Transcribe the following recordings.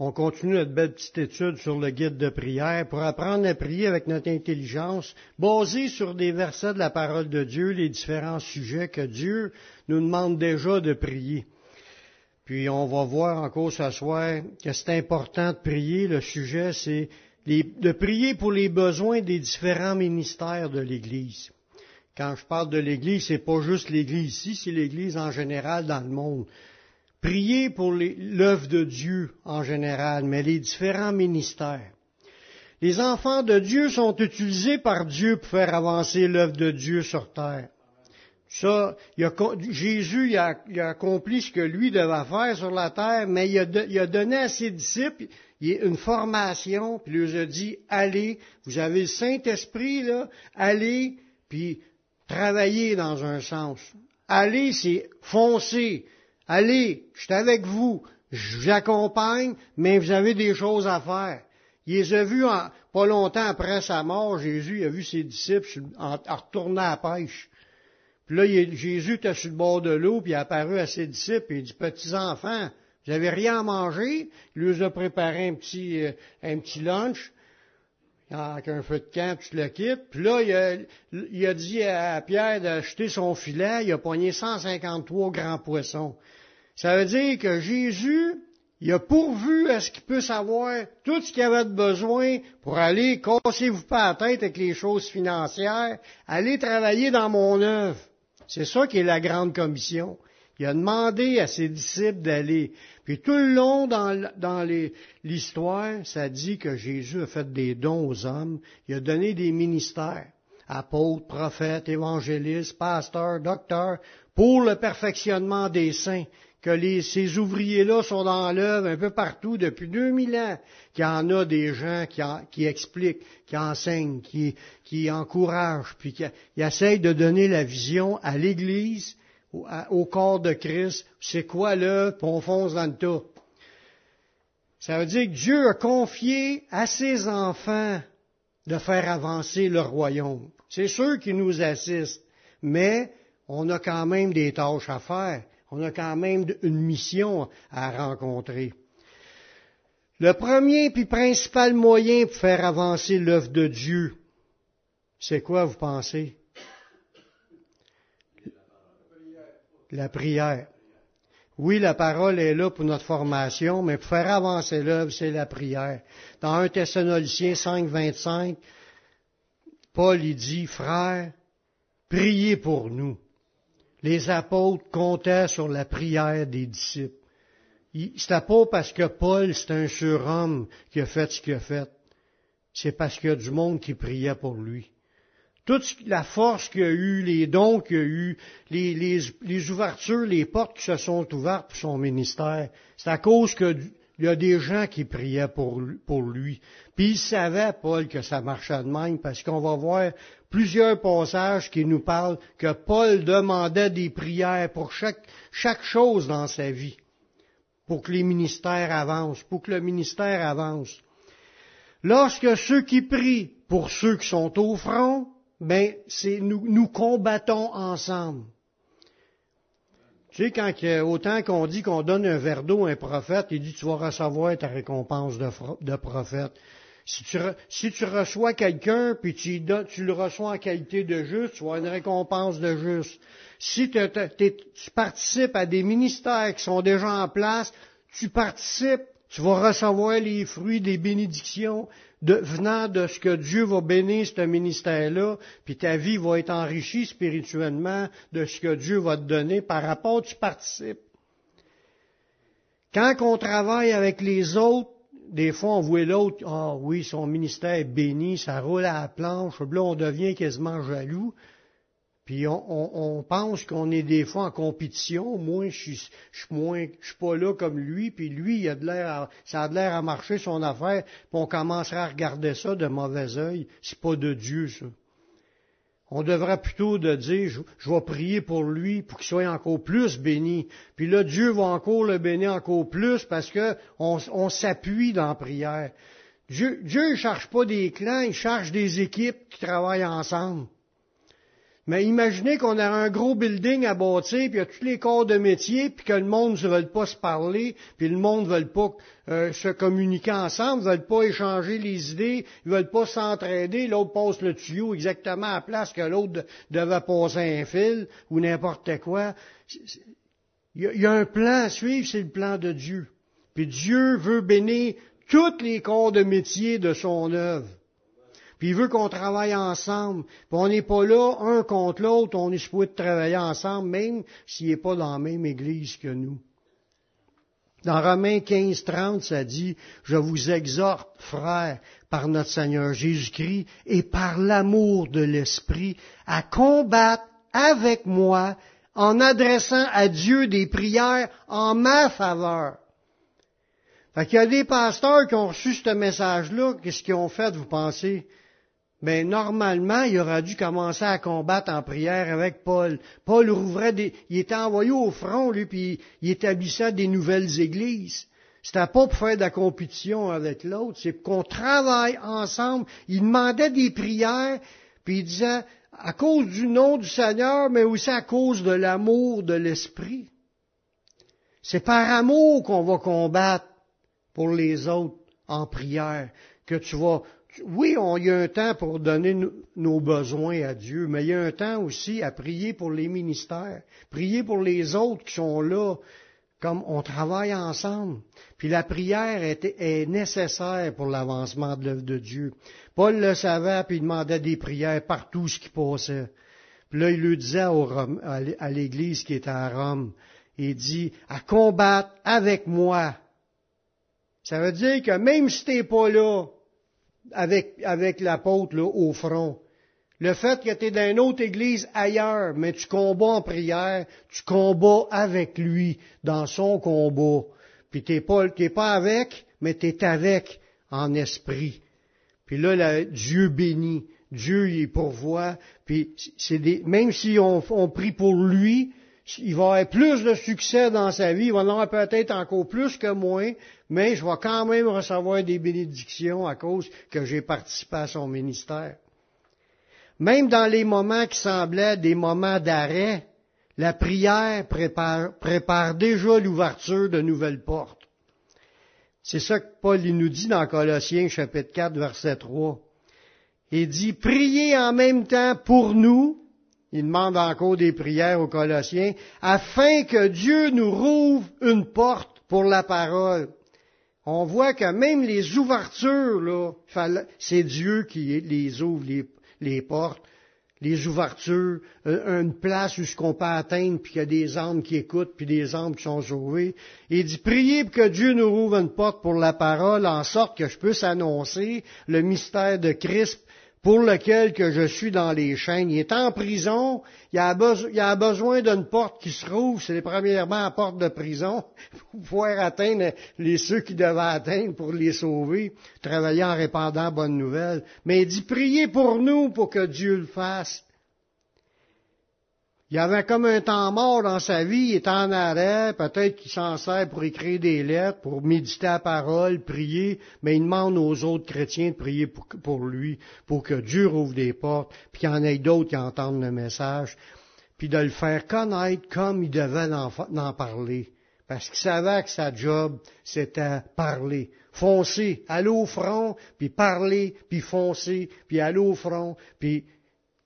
On continue notre belle petite étude sur le guide de prière pour apprendre à prier avec notre intelligence, basée sur des versets de la parole de Dieu, les différents sujets que Dieu nous demande déjà de prier. Puis on va voir encore ce soir que c'est important de prier. Le sujet, c'est de prier pour les besoins des différents ministères de l'Église. Quand je parle de l'Église, c'est pas juste l'Église ici, c'est l'Église en général dans le monde. Priez pour l'œuvre de Dieu en général, mais les différents ministères. Les enfants de Dieu sont utilisés par Dieu pour faire avancer l'œuvre de Dieu sur terre. Ça, Jésus il a, accompli ce que lui devait faire sur la terre, mais il a, donné à ses disciples une formation, puis il leur a dit, allez, vous avez le Saint-Esprit, là, allez, puis travaillez dans un sens. Allez, c'est foncer. Allez, je suis avec vous, je vous accompagne, mais vous avez des choses à faire. Il les a vus pas longtemps après sa mort, Jésus a vu ses disciples en, retournant à la pêche. Puis là, Jésus était sur le bord de l'eau, puis il a apparu à ses disciples, et il dit, petits enfants, vous n'avez rien à manger? Il lui a préparé un petit, euh, un petit lunch, avec un feu de camp, tu le quittes. Puis là, il a, il a dit à Pierre d'acheter son filet, il a poigné 153 grands poissons. Ça veut dire que Jésus, il a pourvu à ce qu'il puisse avoir tout ce qu'il avait besoin pour aller, cassez-vous pas la tête avec les choses financières, aller travailler dans mon œuvre. C'est ça qui est la grande commission. Il a demandé à ses disciples d'aller. Puis tout le long dans l'histoire, ça dit que Jésus a fait des dons aux hommes. Il a donné des ministères. Apôtres, prophètes, évangélistes, pasteurs, docteurs, pour le perfectionnement des saints que ces ouvriers-là sont dans l'œuvre un peu partout depuis 2000 ans, qu'il y en a des gens qui, expliquent, qui enseignent, qui, qui encouragent, puis qui, essayent de donner la vision à l'Église, au, corps de Christ. C'est quoi l'œuvre, puis on fonce dans le tas. Ça veut dire que Dieu a confié à ses enfants de faire avancer le royaume. C'est sûr qu'ils nous assistent, mais on a quand même des tâches à faire on a quand même une mission à rencontrer. Le premier puis principal moyen pour faire avancer l'œuvre de Dieu, c'est quoi, vous pensez? La prière. Oui, la parole est là pour notre formation, mais pour faire avancer l'œuvre, c'est la prière. Dans 1 Thessaloniciens 5, 25, Paul y dit, frères, priez pour nous les apôtres comptaient sur la prière des disciples. C'était pas parce que Paul, c'est un surhomme qui a fait ce qu'il a fait. C'est parce qu'il y a du monde qui priait pour lui. Toute la force qu'il a eue, les dons qu'il a eus, les, ouvertures, les portes qui se sont ouvertes pour son ministère, c'est à cause qu'il y a des gens qui priaient pour, pour lui. Puis il savait, Paul, que ça marchait de même, parce qu'on va voir plusieurs passages qui nous parlent que Paul demandait des prières pour chaque, chose dans sa vie, pour que les ministères avancent, pour que le ministère avance. Lorsque ceux qui prient pour ceux qui sont au front, ben, c'est nous, nous combattons ensemble. Tu sais, quand autant qu'on dit qu'on donne un verre d'eau à un prophète, il dit tu vas recevoir ta récompense de prophète. Si tu, reçois quelqu'un, puis tu, le reçois en qualité de juste, tu vas une récompense de juste. Si tu participes à des ministères qui sont déjà en place, tu participes, tu vas recevoir les fruits des bénédictions venant de ce que Dieu va bénir ce ministère-là, puis ta vie va être enrichie spirituellement de ce que Dieu va te donner par rapport, tu participes. Quand on travaille avec les autres, des fois, on voit l'autre, ah oui, son ministère est béni, ça roule à la planche, là, on devient quasiment jaloux. Puis on, pense qu'on est des fois en compétition. Moi, je suis, je suis moins, je suis pas là comme lui. Puis lui, il a de l'air, ça a de l'air à marcher son affaire. Puis on commencera à regarder ça de mauvais œil. C'est pas de Dieu, ça. On devrait plutôt dire, je, vais prier pour lui pour qu'il soit encore plus béni. Puis là, Dieu va encore le bénir encore plus parce que on, s'appuie dans la prière. Dieu, Dieu ne cherche pas des clans, il cherche des équipes qui travaillent ensemble. Mais imaginez qu'on a un gros building à bâtir, puis il y a tous les corps de métier, puis que le monde ne veut pas se parler, puis le monde ne veut pas euh, se communiquer ensemble, ne veut pas échanger les idées, ils veulent pas s'entraider, l'autre passe le tuyau exactement à la place que l'autre devait passer un fil, ou n'importe quoi. Il y, a, un plan à suivre, c'est le plan de Dieu. Puis Dieu veut bénir tous les corps de métier de son œuvre. Puis il veut qu'on travaille ensemble. Puis on n'est pas là un contre l'autre, on est supposé travailler ensemble, même s'il n'est pas dans la même église que nous. Dans Romains 15, 30, ça dit, je vous exhorte, frères, par notre Seigneur Jésus-Christ et par l'amour de l'Esprit, à combattre avec moi en adressant à Dieu des prières en ma faveur. Fait qu'il y a des pasteurs qui ont reçu ce message-là, qu'est-ce qu'ils ont fait, vous pensez? Mais normalement, il aurait dû commencer à combattre en prière avec Paul. Paul rouvrait des, il était envoyé au front, lui, puis il établissait des nouvelles églises. C'était pas pour faire de la compétition avec l'autre, c'est qu'on travaille ensemble. Il demandait des prières, puis il disait, à cause du nom du Seigneur, mais aussi à cause de l'amour de l'Esprit. C'est par amour qu'on va combattre pour les autres en prière, que tu vas oui, il y a un temps pour donner nos besoins à Dieu, mais il y a un temps aussi à prier pour les ministères, prier pour les autres qui sont là, comme on travaille ensemble. Puis la prière est, nécessaire pour l'avancement de l'œuvre de Dieu. Paul le savait, puis il demandait des prières partout ce qui passait. Puis là, il lui disait à l'Église qui était à Rome, il dit, à combattre avec moi. Ça veut dire que même si t'es pas là, avec, avec l'apôtre au front. Le fait que tu es dans une autre église ailleurs, mais tu combats en prière, tu combats avec lui dans son combat. Puis t'es pas, t'es pas avec, mais tu es avec en esprit. Puis là, Dieu bénit, Dieu il pourvoit. Puis c'est même si on, on prie pour lui, il va avoir plus de succès dans sa vie, il va en avoir peut-être encore plus que moi, mais je vais quand même recevoir des bénédictions à cause que j'ai participé à son ministère. Même dans les moments qui semblaient des moments d'arrêt, la prière prépare, déjà l'ouverture de nouvelles portes. C'est ça que Paul nous dit dans Colossiens chapitre 4 verset 3. Il dit, priez en même temps pour nous, il demande encore des prières aux Colossiens, afin que Dieu nous rouvre une porte pour la parole. On voit que même les ouvertures, là, c'est Dieu qui les ouvre les, portes, les ouvertures, euh, une place où ce qu'on peut atteindre, puis qu'il y a des âmes qui écoutent, puis des âmes qui sont sauvées. Il dit, priez pour que Dieu nous rouvre une porte pour la parole, en sorte que je puisse annoncer le mystère de Christ pour lequel que je suis dans les chaînes. Il est en prison, il a, besoin d'une porte qui se rouvre, c'est premièrement la porte de prison, pour pouvoir atteindre les ceux qui devaient atteindre pour les sauver, travailler en répandant bonnes nouvelles. Mais il dit, priez pour nous pour que Dieu le fasse. Il avait comme un temps mort dans sa vie, il était en arrêt, peut-être qu'il s'en sert pour écrire des lettres, pour méditer la parole, prier, mais il demande aux autres chrétiens de prier pour, lui, pour que Dieu rouvre des portes, puis qu'il y en ait d'autres qui entendent le message, puis de le faire connaître comme il devait en, parler. Parce qu'il savait que sa job, c'était parler. Foncer, aller au front, puis parler, puis foncer, puis aller au front, puis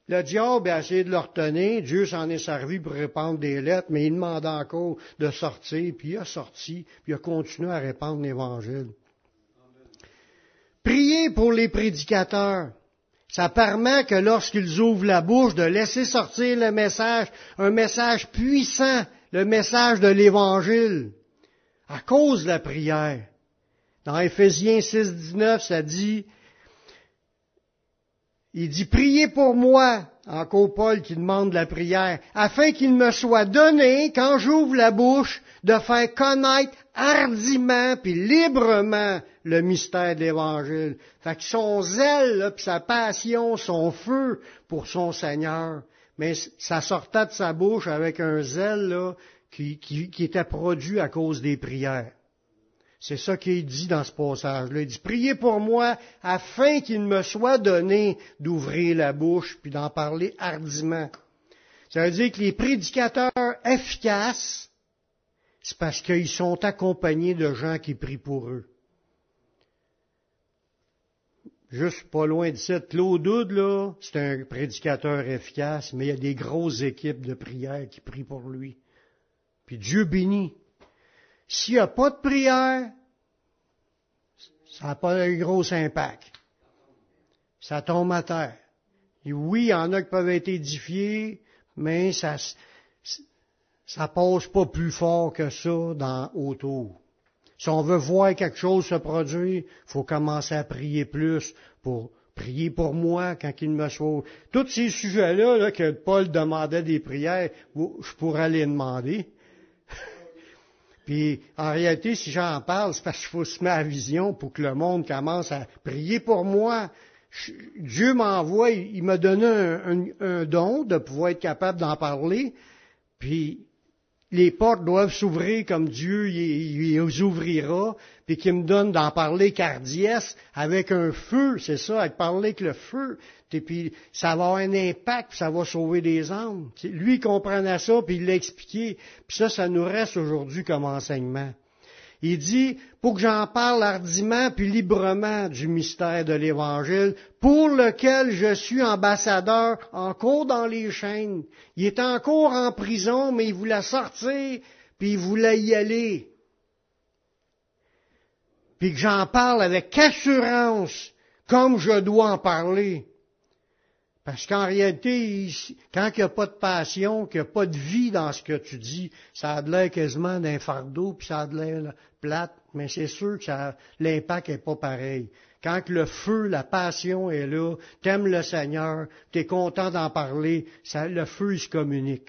le diable a essayé de le retenir. Dieu s'en est servi pour répandre des lettres, mais il demande encore de sortir, puis il a sorti, puis il a continué à répandre l'Évangile. Priez pour les prédicateurs. Ça permet que lorsqu'ils ouvrent la bouche, de laisser sortir le message, un message puissant, le message de l'Évangile, à cause de la prière. Dans Éphésiens 6, 19, ça dit, il dit, priez pour moi, encore Paul qui demande la prière, afin qu'il me soit donné, quand j'ouvre la bouche, de faire connaître hardiment puis librement le mystère de l'Évangile. Fait que son zèle, puis sa passion, son feu pour son Seigneur, mais ça sortait de sa bouche avec un zèle qui était produit à cause des prières. C'est ça qu'il dit dans ce passage-là. Il dit, priez pour moi afin qu'il me soit donné d'ouvrir la bouche puis d'en parler hardiment. Ça veut dire que les prédicateurs efficaces, c'est parce qu'ils sont accompagnés de gens qui prient pour eux. Juste pas loin de ça, Claude là, c'est un prédicateur efficace, mais il y a des grosses équipes de prière qui prient pour lui. Puis Dieu bénit. S'il n'y a pas de prière, ça n'a pas un gros impact. Ça tombe à terre. Oui, il y en a qui peuvent être édifiés, mais ça, ça passe pas plus fort que ça dans autour. Si on veut voir quelque chose se produire, faut commencer à prier plus pour prier pour moi quand il me sauve. Tous ces sujets-là là, que Paul demandait des prières, je pourrais les demander. Puis en réalité, si j'en parle, c'est parce qu'il faut se mettre à vision pour que le monde commence à prier pour moi. Dieu m'envoie, il m'a donné un, un, don de pouvoir être capable d'en parler. Puis les portes doivent s'ouvrir comme Dieu y, ouvrira, puis qu'il me donne d'en parler cardiès avec un feu, c'est ça, avec parler avec le feu. Et puis ça va avoir un impact, puis ça va sauver des âmes. Lui, comprenait ça, puis il l'a expliqué. Puis ça, ça nous reste aujourd'hui comme enseignement. Il dit, pour que j'en parle hardiment puis librement du mystère de l'Évangile, pour lequel je suis ambassadeur encore dans les chaînes. Il est encore en prison, mais il voulait sortir, puis il voulait y aller. Puis que j'en parle avec assurance, comme je dois en parler. Parce qu'en réalité, quand il n'y a pas de passion, qu'il n'y a pas de vie dans ce que tu dis, ça a de l'air quasiment d'un fardeau, puis ça a de l'air plate, mais c'est sûr que l'impact n'est pas pareil. Quand le feu, la passion est là, t'aimes le Seigneur, t'es content d'en parler, le feu, il se communique.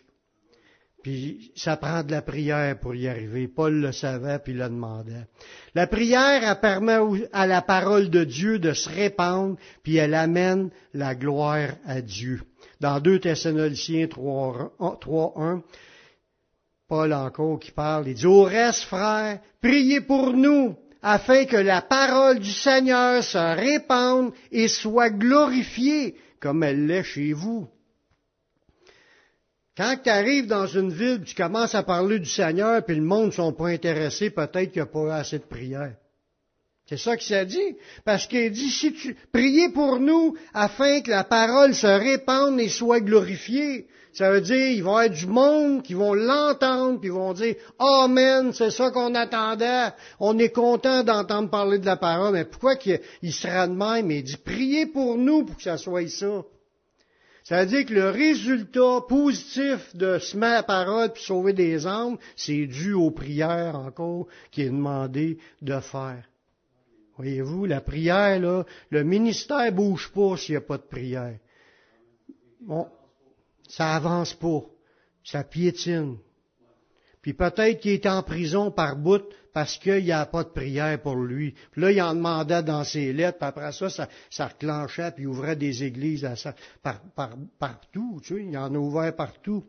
Puis ça prend de la prière pour y arriver. Paul le savait puis le demandait. La prière, elle permet à la parole de Dieu de se répandre, puis elle amène la gloire à Dieu. Dans 2 Thessaloniciens 3.1, Paul encore qui parle, il dit, au reste, frères, priez pour nous, afin que la parole du Seigneur se répande et soit glorifiée, comme elle l'est chez vous. Quand tu arrives dans une ville, tu commences à parler du Seigneur, puis le monde ne sont pas intéressés, peut-être qu'il n'y a pas assez de prière. C'est ça qu'il s'est dit. Parce qu'il dit, si tu, priez pour nous afin que la parole se répande et soit glorifiée. Ça veut dire, il va y avoir du monde qui vont l'entendre, puis vont dire, Amen, c'est ça qu'on attendait. On est content d'entendre parler de la parole. Mais pourquoi qu'il sera de même? Il dit, priez pour nous pour que ça soit ça. Ça veut dire que le résultat positif de se mettre à la parole et sauver des âmes, c'est dû aux prières encore qui est demandé de faire. Voyez-vous, la prière, là, le ministère bouge pas s'il n'y a pas de prière. Bon, ça avance pas. Ça piétine. Puis peut-être qu'il est en prison par bout parce qu'il n'y a pas de prière pour lui. Puis là, il en demandait dans ses lettres, puis après ça, ça, ça reclenchait, puis il ouvrait des églises à ça, par, partout, tu sais, il en a ouvert partout.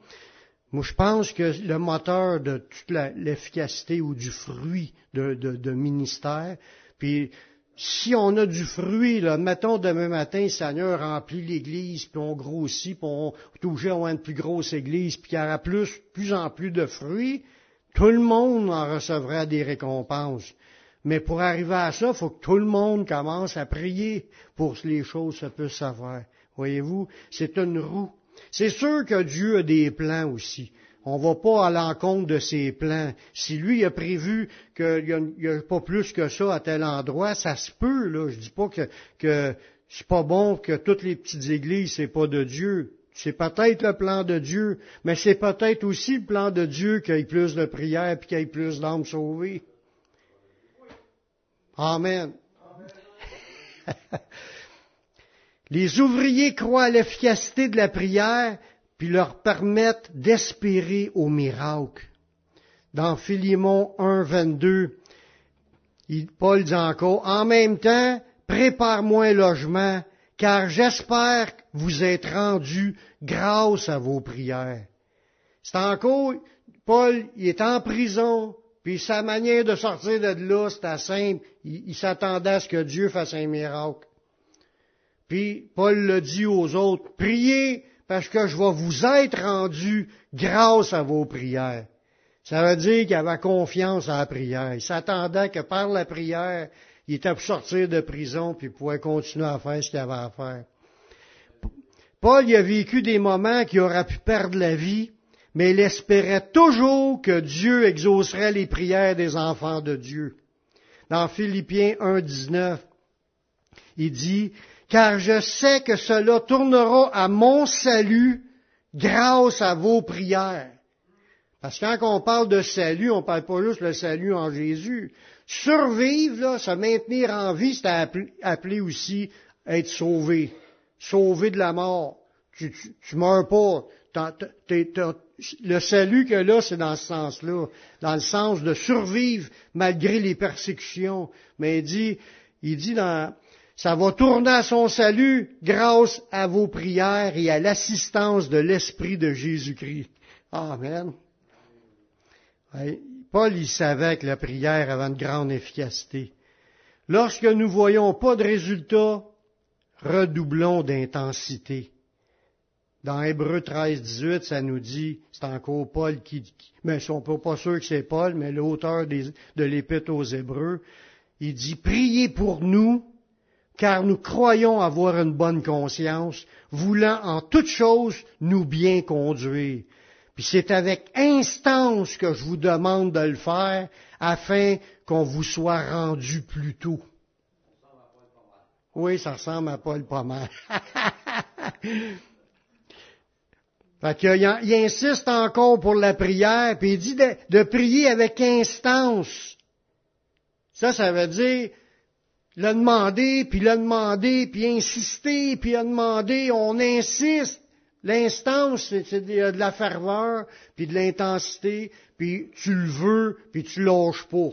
Moi, je pense que le moteur de toute l'efficacité ou du fruit de, de, ministère, puis si on a du fruit, là, mettons demain matin, Seigneur remplit l'Église, puis on grossit, puis on touche à une plus grosse Église, puis il y aura plus, plus en plus de fruits, tout le monde en recevra des récompenses. Mais pour arriver à ça, il faut que tout le monde commence à prier pour que les choses se puissent savoir. Voyez-vous, c'est une roue. C'est sûr que Dieu a des plans aussi. On ne va pas à l'encontre de ses plans. Si lui a prévu qu'il n'y a, pas plus que ça à tel endroit, ça se peut, là. Je dis pas que, que c'est pas bon que toutes les petites églises, c'est pas de Dieu. C'est peut-être le plan de Dieu, mais c'est peut-être aussi le plan de Dieu qu'il y ait plus de prières et qu'il y ait plus d'âmes sauvées. Amen. Les ouvriers croient à l'efficacité de la prière, puis leur permettent d'espérer au miracle. Dans Philémon 1, 22, Paul dit encore, en même temps, prépare-moi un logement car j'espère vous être rendu grâce à vos prières. C'est encore, Paul, il est en prison, puis sa manière de sortir de là, c'était simple. Il, s'attendait à ce que Dieu fasse un miracle. Puis Paul le dit aux autres, priez parce que je vais vous être rendu grâce à vos prières. Ça veut dire qu'il avait confiance à la prière. Il s'attendait que par la prière, il était pour sortir de prison puis pouvait continuer à faire ce qu'il avait à faire. Paul il a vécu des moments qui auraient pu perdre la vie, mais il espérait toujours que Dieu exaucerait les prières des enfants de Dieu. Dans Philippiens 1, 19, il dit, car je sais que cela tournera à mon salut grâce à vos prières. Parce que quand on parle de salut, on ne parle pas juste le salut en Jésus. Survivre, là, se maintenir en vie, c'est appelé, aussi être sauvé. Sauvé de la mort. Tu, tu, meurs pas. le salut que là, c'est dans ce sens-là. Dans le sens de survivre malgré les persécutions. Mais il dit, il dit dans, ça va tourner à son salut grâce à vos prières et à l'assistance de l'Esprit de Jésus-Christ. Amen. Paul, il savait que la prière avait une grande efficacité. Lorsque nous voyons pas de résultat, redoublons d'intensité. Dans Hébreu 13, 18, ça nous dit, c'est encore Paul qui, mais on peut pas sûr que c'est Paul, mais l'auteur de l'Épître aux Hébreux, il dit, priez pour nous car nous croyons avoir une bonne conscience, voulant en toutes choses nous bien conduire. Puis c'est avec instance que je vous demande de le faire afin qu'on vous soit rendu plus tôt. Oui, ça ressemble à Paul mal. fait il, insiste encore pour la prière, puis il dit de prier avec instance. Ça, ça veut dire l'a demandé, puis l'a demandé, puis insister, puis a demandé, on insiste. L'instance, c'est de la ferveur, puis de l'intensité, puis tu le veux, puis tu lâches pas.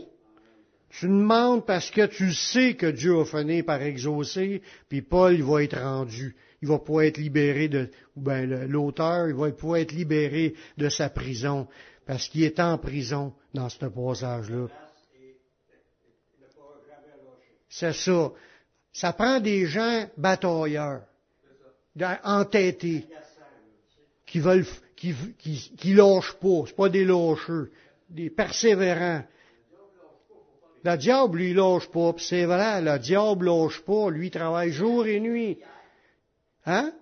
Tu demandes parce que tu sais que Dieu a fini par exaucer, puis Paul, il va être rendu. Il va pouvoir être libéré de, ou bien l'auteur, il va pouvoir être libéré de sa prison, parce qu'il est en prison dans ce passage-là. C'est ça. Ça prend des gens batailleurs, entêtés, qui veulent, qui, qui, qui lâchent pas. C'est pas des lâcheux, des persévérants. Le diable, lui, lâche pas. c'est vrai, le diable lâche pas. Lui, il travaille jour et nuit. Hein?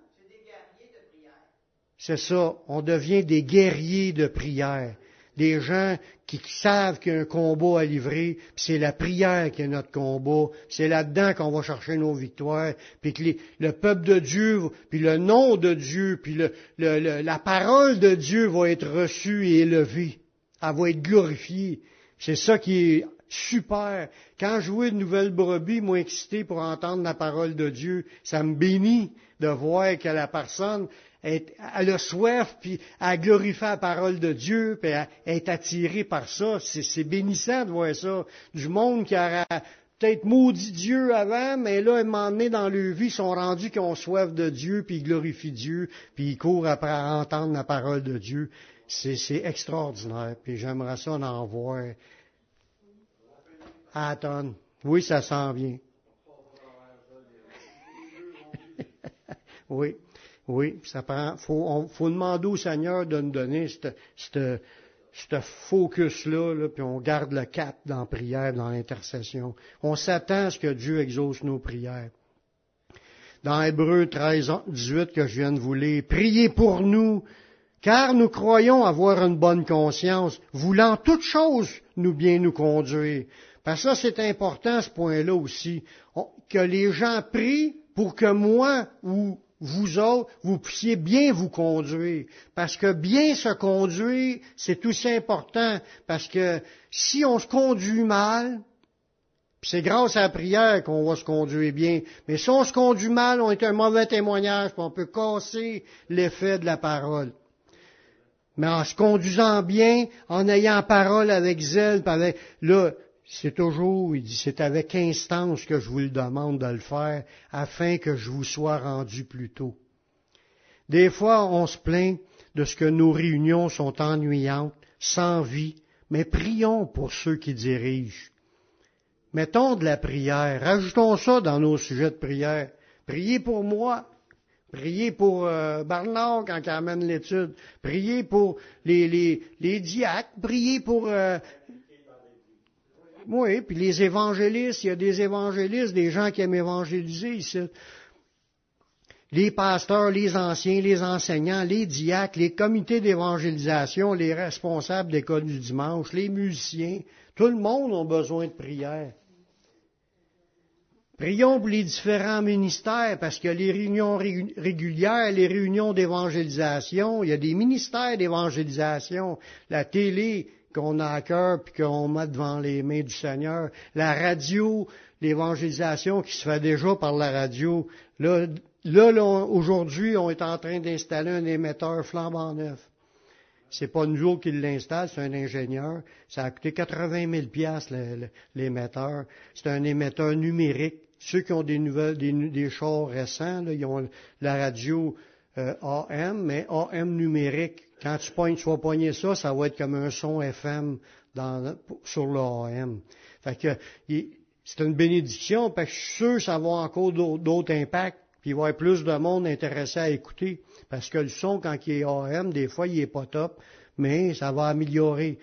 C'est ça. On devient des guerriers de prière des gens qui savent qu'il y a un combat à livrer, puis c'est la prière qui est notre combat, c'est là-dedans qu'on va chercher nos victoires, puis que le peuple de Dieu, puis le nom de Dieu, puis la parole de Dieu va être reçue et élevée, elle va être glorifiée. C'est ça qui est super. Quand je vois une nouvelle brebis, moi excité pour entendre la parole de Dieu, ça me bénit de voir que la personne elle a soif, puis elle glorifie la parole de Dieu, puis elle est attirée par ça. C'est bénissant de voir ça. Du monde qui a peut-être maudit Dieu avant, mais là, à un moment dans leur vie, ils sont rendus qu'ils ont soif de Dieu, puis ils glorifient Dieu, puis ils courent après à entendre la parole de Dieu. C'est extraordinaire, puis j'aimerais ça en voir tonne. Oui, ça s'en vient. oui. Oui, ça prend, faut, faut demander au Seigneur de nous donner ce focus-là, là, puis on garde le cap dans la prière, dans l'intercession. On s'attend à ce que Dieu exauce nos prières. Dans Hébreu 13, 18 que je viens de vous lire, priez pour nous, car nous croyons avoir une bonne conscience, voulant toutes choses nous bien nous conduire. Parce que ça, c'est important, ce point-là aussi, que les gens prient pour que moi ou vous autres, vous puissiez bien vous conduire. Parce que bien se conduire, c'est aussi important. Parce que si on se conduit mal, c'est grâce à la prière qu'on va se conduire bien. Mais si on se conduit mal, on est un mauvais témoignage, puis on peut casser l'effet de la parole. Mais en se conduisant bien, en ayant parole avec zèle, avec, là, c'est toujours, il dit, c'est avec instance que je vous le demande de le faire, afin que je vous sois rendu plus tôt. Des fois, on se plaint de ce que nos réunions sont ennuyantes, sans vie, mais prions pour ceux qui dirigent. Mettons de la prière, rajoutons ça dans nos sujets de prière. Priez pour moi, Priez pour euh, Barnard quand il amène l'étude. Priez pour les, les, les diacres. Priez pour... Euh, oui, puis les évangélistes. Il y a des évangélistes, des gens qui aiment évangéliser ici. Les pasteurs, les anciens, les enseignants, les diacres, les comités d'évangélisation, les responsables d'école du dimanche, les musiciens. Tout le monde a besoin de prière. Prions pour les différents ministères, parce que les réunions régulières, les réunions d'évangélisation, il y a des ministères d'évangélisation, la télé qu'on a à cœur puis qu'on met devant les mains du Seigneur, la radio, l'évangélisation qui se fait déjà par la radio. Là, là, aujourd'hui, on est en train d'installer un émetteur flambant neuf. C'est pas nous qui l'installe, c'est un ingénieur. Ça a coûté 80 000 piastres l'émetteur. C'est un émetteur numérique ceux qui ont des nouvelles, des, des chars récents, ils ont la radio euh, AM, mais AM numérique. Quand tu, pognes, tu vas pogner ça, ça va être comme un son FM dans, sur le AM. Fait que c'est une bénédiction, parce que je suis sûr que ça va encore d'autres impacts, puis il va y avoir plus de monde intéressé à écouter. Parce que le son, quand il est AM, des fois, il est pas top, mais ça va améliorer.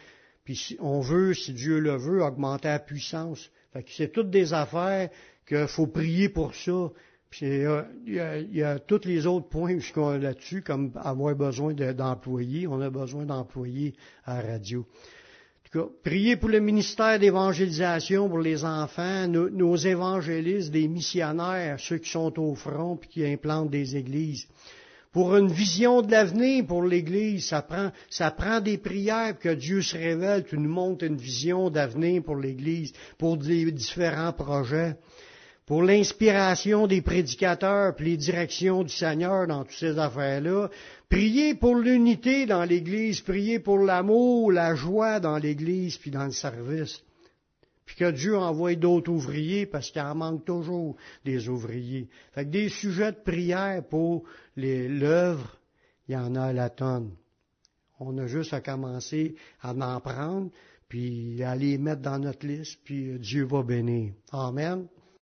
Puis si on veut, si Dieu le veut, augmenter la puissance. Fait que c'est toutes des affaires qu'il faut prier pour ça. Puis il y, a, y a tous les autres points là-dessus, comme avoir besoin d'employés. On a besoin d'employés à la radio. En tout cas, priez pour le ministère d'évangélisation pour les enfants, nos, nos, évangélistes, des missionnaires, ceux qui sont au front puis qui implantent des églises. Pour une vision de l'avenir pour l'Église, ça prend, ça prend des prières que Dieu se révèle, tu nous montres une vision d'avenir pour l'Église, pour des différents projets pour l'inspiration des prédicateurs, puis les directions du Seigneur dans toutes ces affaires-là. Priez pour l'unité dans l'Église, priez pour l'amour, la joie dans l'Église, puis dans le service. Puis que Dieu envoie d'autres ouvriers, parce qu'il en manque toujours des ouvriers. Fait que des sujets de prière pour l'œuvre, il y en a à la tonne. On a juste à commencer à en prendre, puis à les mettre dans notre liste, puis Dieu va bénir. Amen.